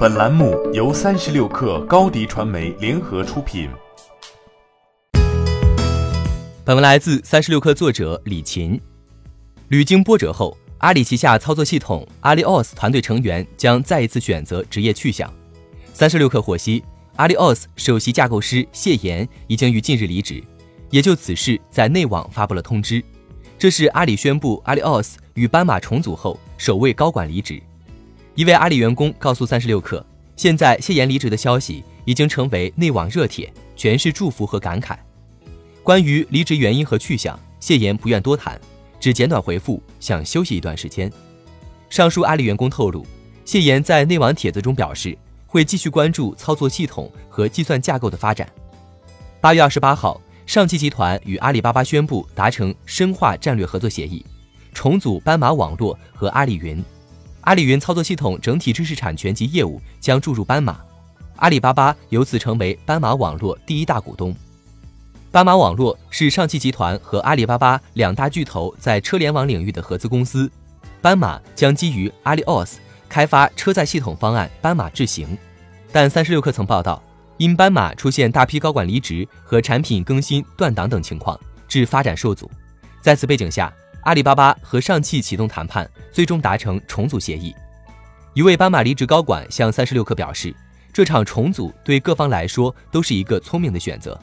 本栏目由三十六氪高低传媒联合出品。本文来自三十六氪作者李琴。屡经波折后，阿里旗下操作系统阿里 OS 团队成员将再一次选择职业去向。三十六氪获悉，阿里 OS 首席架构师谢岩已经于近日离职，也就此事在内网发布了通知。这是阿里宣布阿里 OS 与斑马重组后首位高管离职。一位阿里员工告诉三十六氪，现在谢岩离职的消息已经成为内网热帖，全是祝福和感慨。关于离职原因和去向，谢岩不愿多谈，只简短回复想休息一段时间。上述阿里员工透露，谢岩在内网帖子中表示，会继续关注操作系统和计算架构的发展。八月二十八号，上汽集团与阿里巴巴宣布达成深化战略合作协议，重组斑马网络和阿里云。阿里云操作系统整体知识产权及业务将注入斑马，阿里巴巴由此成为斑马网络第一大股东。斑马网络是上汽集团和阿里巴巴两大巨头在车联网领域的合资公司，斑马将基于阿里奥斯开发车载系统方案斑马智行。但三十六氪曾报道，因斑马出现大批高管离职和产品更新断档等情况，致发展受阻。在此背景下。阿里巴巴和上汽启动谈判，最终达成重组协议。一位斑马离职高管向三十六氪表示，这场重组对各方来说都是一个聪明的选择。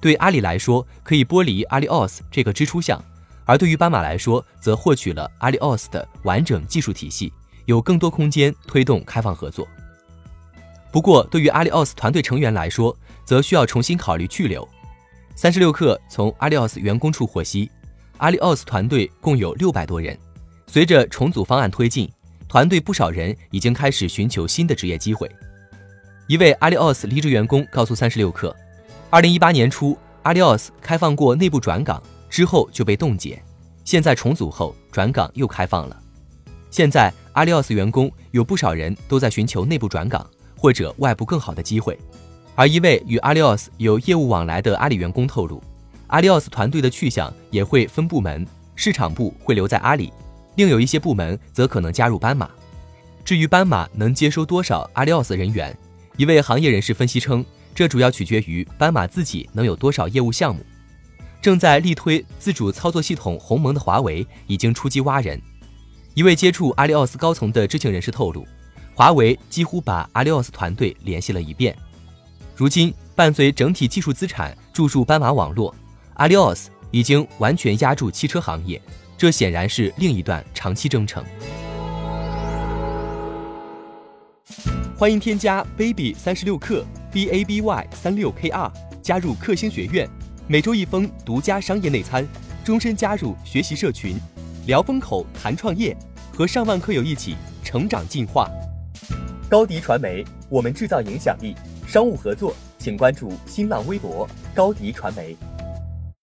对阿里来说，可以剥离阿里奥斯这个支出项；而对于斑马来说，则获取了阿里奥斯的完整技术体系，有更多空间推动开放合作。不过，对于阿里奥斯团队成员来说，则需要重新考虑去留。三十六氪从阿里奥斯员工处获悉。阿里奥斯团队共有六百多人，随着重组方案推进，团队不少人已经开始寻求新的职业机会。一位阿里奥斯离职员工告诉三十六氪，二零一八年初，阿里奥斯开放过内部转岗，之后就被冻结，现在重组后转岗又开放了。现在阿里奥斯员工有不少人都在寻求内部转岗或者外部更好的机会，而一位与阿里奥斯有业务往来的阿里员工透露。阿里奥斯团队的去向也会分部门，市场部会留在阿里，另有一些部门则可能加入斑马。至于斑马能接收多少阿里奥斯人员，一位行业人士分析称，这主要取决于斑马自己能有多少业务项目。正在力推自主操作系统鸿蒙的华为已经出击挖人。一位接触阿里奥斯高层的知情人士透露，华为几乎把阿里奥斯团队联系了一遍。如今，伴随整体技术资产注入斑马网络。阿里奥斯已经完全压住汽车行业，这显然是另一段长期征程。欢迎添加 baby 三十六克 b a b y 三六 k r 加入克星学院，每周一封独家商业内参，终身加入学习社群，聊风口谈创业，和上万课友一起成长进化。高迪传媒，我们制造影响力。商务合作，请关注新浪微博高迪传媒。